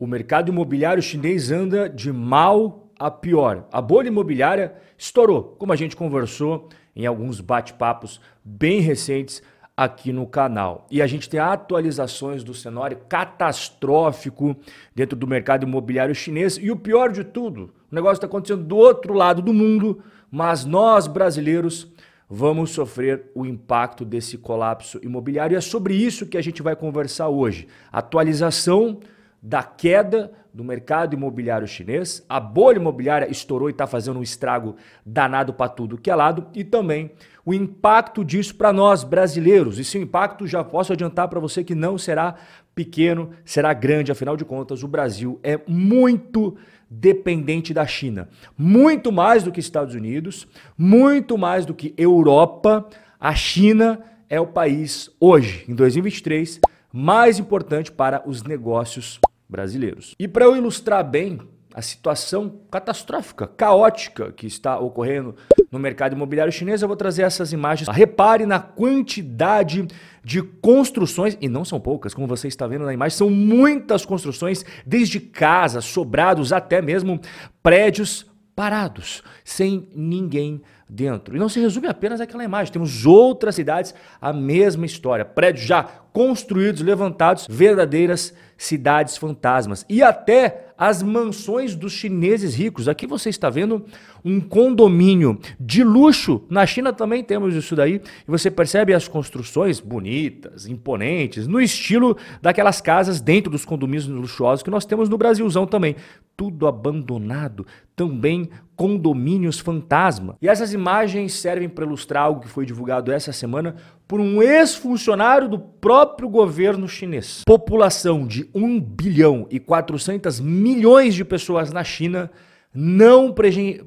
O mercado imobiliário chinês anda de mal a pior. A bolha imobiliária estourou, como a gente conversou em alguns bate-papos bem recentes aqui no canal. E a gente tem atualizações do cenário catastrófico dentro do mercado imobiliário chinês. E o pior de tudo, o negócio está acontecendo do outro lado do mundo, mas nós brasileiros vamos sofrer o impacto desse colapso imobiliário. E é sobre isso que a gente vai conversar hoje. Atualização da queda do mercado imobiliário chinês. A bolha imobiliária estourou e está fazendo um estrago danado para tudo que é lado. E também o impacto disso para nós brasileiros. E esse impacto já posso adiantar para você que não será pequeno, será grande. Afinal de contas, o Brasil é muito dependente da China. Muito mais do que Estados Unidos, muito mais do que Europa. A China é o país hoje, em 2023, mais importante para os negócios brasileiros. E para eu ilustrar bem a situação catastrófica, caótica que está ocorrendo no mercado imobiliário chinês, eu vou trazer essas imagens. Repare na quantidade de construções, e não são poucas, como você está vendo na imagem, são muitas construções, desde casas, sobrados, até mesmo prédios parados, sem ninguém dentro. E não se resume apenas àquela imagem. Temos outras cidades, a mesma história. Prédios já construídos, levantados, verdadeiras cidades fantasmas. E até as mansões dos chineses ricos. Aqui você está vendo um condomínio de luxo. Na China também temos isso daí. E você percebe as construções bonitas, imponentes, no estilo daquelas casas dentro dos condomínios luxuosos que nós temos no Brasilzão também. Tudo abandonado, também condomínios fantasma. E essas imagens servem para ilustrar algo que foi divulgado essa semana por um ex-funcionário do próprio governo chinês. População de 1 bilhão e 400 milhões de pessoas na China não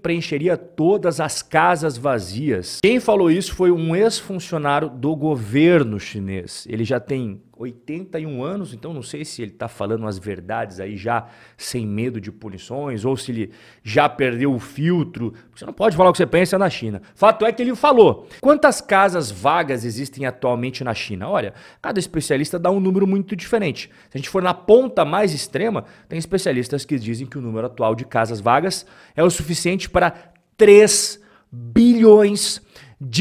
preencheria todas as casas vazias. Quem falou isso foi um ex-funcionário do governo chinês. Ele já tem 81 anos, então não sei se ele está falando as verdades aí já sem medo de punições ou se ele já perdeu o filtro. Você não pode falar o que você pensa na China. Fato é que ele falou. Quantas casas vagas existem atualmente na China? Olha, cada especialista dá um número muito diferente. Se a gente for na ponta mais extrema, tem especialistas que dizem que o número atual de casas vagas é o suficiente para 3 bilhões de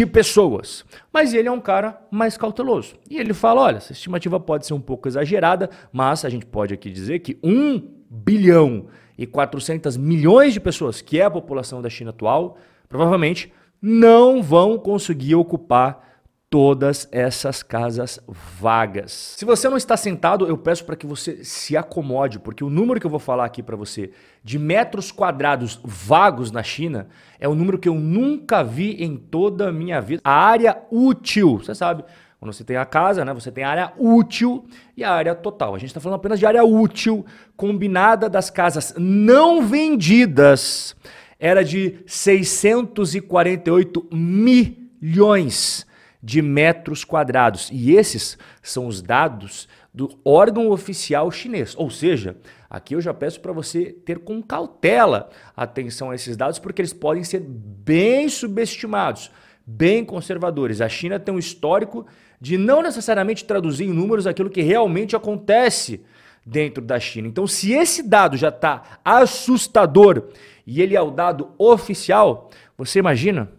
pessoas. Mas ele é um cara mais cauteloso. E ele fala: olha, essa estimativa pode ser um pouco exagerada, mas a gente pode aqui dizer que 1 bilhão e 400 milhões de pessoas, que é a população da China atual, provavelmente não vão conseguir ocupar todas essas casas vagas. Se você não está sentado, eu peço para que você se acomode, porque o número que eu vou falar aqui para você de metros quadrados vagos na China é um número que eu nunca vi em toda a minha vida. A área útil, você sabe, quando você tem a casa, né, você tem a área útil e a área total. A gente está falando apenas de área útil combinada das casas não vendidas. Era de 648 milhões de metros quadrados. E esses são os dados do órgão oficial chinês. Ou seja, aqui eu já peço para você ter com cautela atenção a esses dados, porque eles podem ser bem subestimados, bem conservadores. A China tem um histórico de não necessariamente traduzir em números aquilo que realmente acontece dentro da China. Então, se esse dado já está assustador e ele é o dado oficial, você imagina,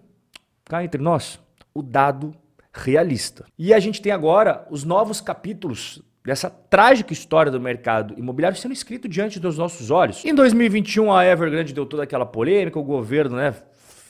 cá entre nós, o dado realista. E a gente tem agora os novos capítulos dessa trágica história do mercado imobiliário sendo escrito diante dos nossos olhos. Em 2021, a Evergrande deu toda aquela polêmica, o governo né,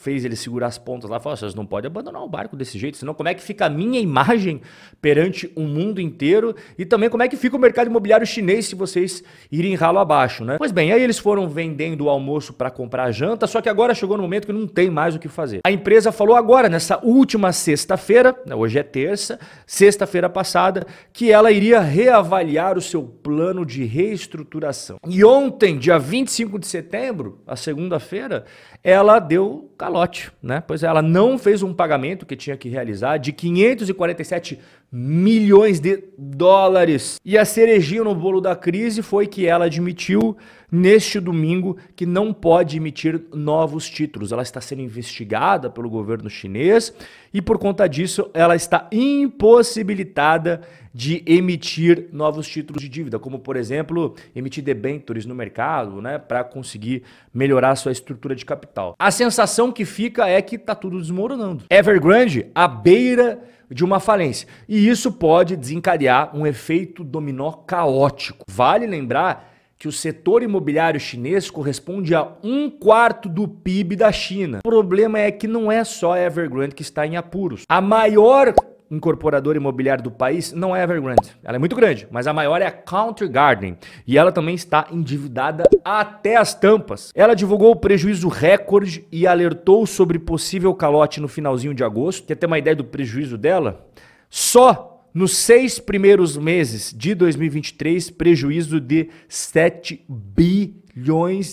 fez ele segurar as pontas lá, falou: vocês não podem abandonar o barco desse jeito, senão como é que fica a minha imagem perante o mundo inteiro e também como é que fica o mercado imobiliário chinês se vocês irem ralo abaixo, né? Pois bem, aí eles foram vendendo o almoço para comprar a janta, só que agora chegou no momento que não tem mais o que fazer. A empresa falou agora, nessa última sexta-feira, né, hoje é terça, sexta-feira passada, que ela iria reavaliar o seu plano de reestruturação. E ontem, dia 25 de setembro, a segunda-feira, ela deu calote, né? Pois é, ela não fez um pagamento que tinha que realizar de 547 milhões de dólares. E a cerejinha no bolo da crise foi que ela admitiu neste domingo que não pode emitir novos títulos. Ela está sendo investigada pelo governo chinês e por conta disso ela está impossibilitada de emitir novos títulos de dívida, como por exemplo, emitir debentures no mercado, né, para conseguir melhorar sua estrutura de capital. A sensação que fica é que está tudo desmoronando. Evergrande à beira de uma falência. E isso pode desencadear um efeito dominó caótico. Vale lembrar que o setor imobiliário chinês corresponde a um quarto do PIB da China. O problema é que não é só a Evergrande que está em apuros. A maior incorporadora imobiliária do país não é a Evergrande. Ela é muito grande, mas a maior é a Country Garden. E ela também está endividada até as tampas. Ela divulgou o prejuízo recorde e alertou sobre possível calote no finalzinho de agosto. Quer ter uma ideia do prejuízo dela? Só nos seis primeiros meses de 2023, prejuízo de 7 bilhões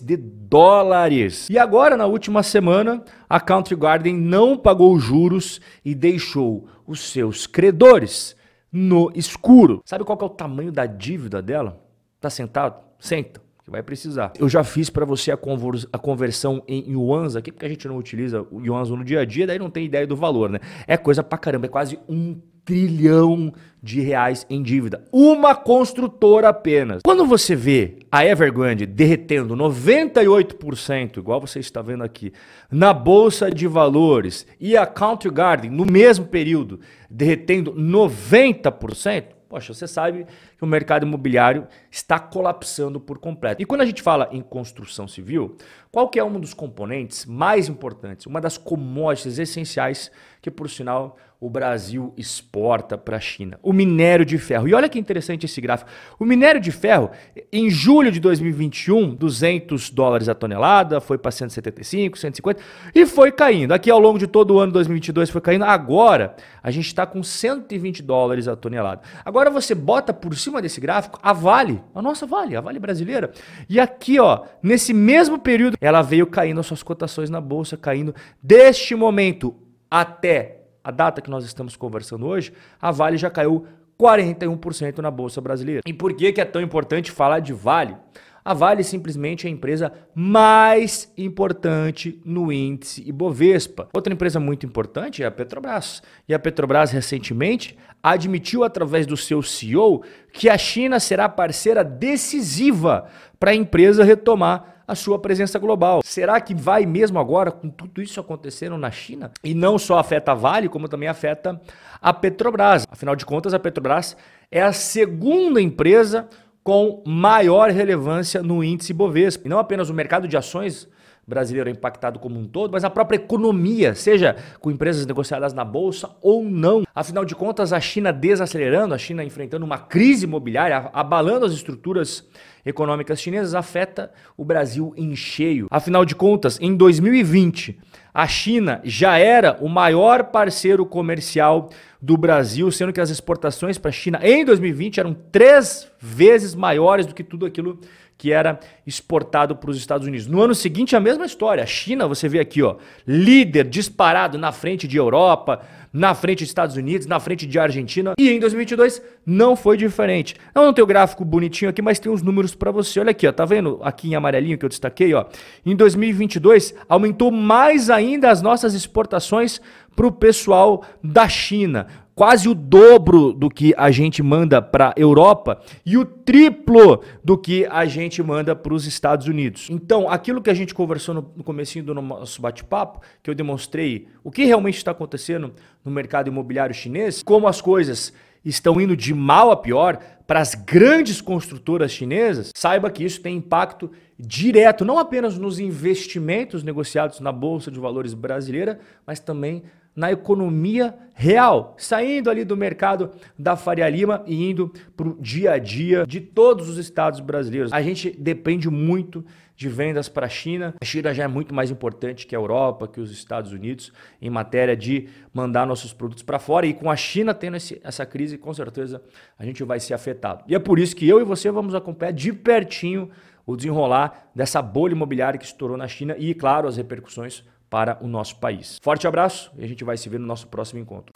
de dólares. E agora, na última semana, a Country Garden não pagou juros e deixou os seus credores no escuro. Sabe qual é o tamanho da dívida dela? Tá sentado? Senta que vai precisar. Eu já fiz para você a, a, conversão em yuans aqui, porque a gente não utiliza o yuans no dia a dia, daí não tem ideia do valor, né? É coisa pra caramba, é quase um trilhão de reais em dívida. Uma construtora apenas. Quando você vê a Evergrande derretendo 98%, igual você está vendo aqui, na bolsa de valores e a Country Garden no mesmo período derretendo 90%, Poxa, você sabe que o mercado imobiliário está colapsando por completo. E quando a gente fala em construção civil, qual que é um dos componentes mais importantes, uma das commodities essenciais que, por sinal, o Brasil exporta para a China? O minério de ferro. E olha que interessante esse gráfico. O minério de ferro, em julho de 2021, 200 dólares a tonelada, foi para 175, 150 e foi caindo. Aqui ao longo de todo o ano de 2022 foi caindo. Agora, a gente está com 120 dólares a tonelada. Agora você bota por cima desse gráfico a Vale, a nossa Vale, a Vale brasileira. E aqui, ó, nesse mesmo período ela veio caindo as suas cotações na bolsa, caindo deste momento até a data que nós estamos conversando hoje, a Vale já caiu 41% na bolsa brasileira. E por que, que é tão importante falar de Vale? A Vale simplesmente é a empresa mais importante no índice Ibovespa. Outra empresa muito importante é a Petrobras. E a Petrobras recentemente admitiu através do seu CEO que a China será parceira decisiva para a empresa retomar a sua presença global. Será que vai mesmo agora com tudo isso acontecendo na China? E não só afeta a Vale, como também afeta a Petrobras. Afinal de contas, a Petrobras é a segunda empresa com maior relevância no índice Bovespa. E não apenas o mercado de ações brasileiro é impactado como um todo, mas a própria economia, seja com empresas negociadas na bolsa ou não. Afinal de contas, a China desacelerando, a China enfrentando uma crise imobiliária, abalando as estruturas econômicas chinesas, afeta o Brasil em cheio. Afinal de contas, em 2020, a China já era o maior parceiro comercial do Brasil, sendo que as exportações para a China em 2020 eram três vezes maiores do que tudo aquilo que era exportado para os Estados Unidos. No ano seguinte, a mesma história. A China, você vê aqui, ó, líder disparado na frente de Europa, na frente dos Estados Unidos, na frente de Argentina. E em 2022 não foi diferente. Eu não tenho gráfico bonitinho aqui, mas tem uns números para você. Olha aqui, ó, tá vendo aqui em amarelinho que eu destaquei, ó? Em 2022 aumentou mais ainda as nossas exportações para o pessoal da China quase o dobro do que a gente manda para a Europa e o triplo do que a gente manda para os Estados Unidos. Então, aquilo que a gente conversou no, no comecinho do nosso bate-papo, que eu demonstrei o que realmente está acontecendo no mercado imobiliário chinês, como as coisas estão indo de mal a pior para as grandes construtoras chinesas, saiba que isso tem impacto direto, não apenas nos investimentos negociados na Bolsa de Valores brasileira, mas também na economia real, saindo ali do mercado da Faria Lima e indo para o dia a dia de todos os estados brasileiros. A gente depende muito de vendas para a China. A China já é muito mais importante que a Europa, que os Estados Unidos, em matéria de mandar nossos produtos para fora. E com a China tendo esse, essa crise, com certeza a gente vai ser afetado. E é por isso que eu e você vamos acompanhar de pertinho o desenrolar dessa bolha imobiliária que estourou na China e, claro, as repercussões para o nosso país. Forte abraço e a gente vai se ver no nosso próximo encontro.